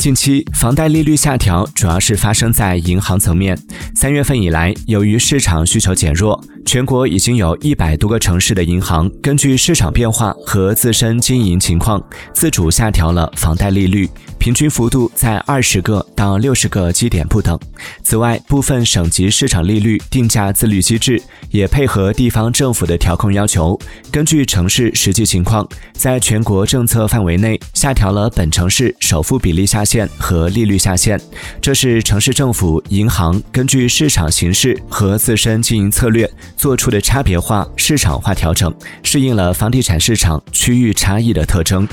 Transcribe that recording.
近期房贷利率下调主要是发生在银行层面。三月份以来，由于市场需求减弱，全国已经有一百多个城市的银行根据市场变化和自身经营情况，自主下调了房贷利率，平均幅度在二十个到六十个基点不等。此外，部分省级市场利率定价自律机制也配合地方政府的调控要求，根据城市实际情况，在全国政策范围内下调了本城市首付比例下。限和利率下限，这是城市政府、银行根据市场形势和自身经营策略做出的差别化、市场化调整，适应了房地产市场区域差异的特征。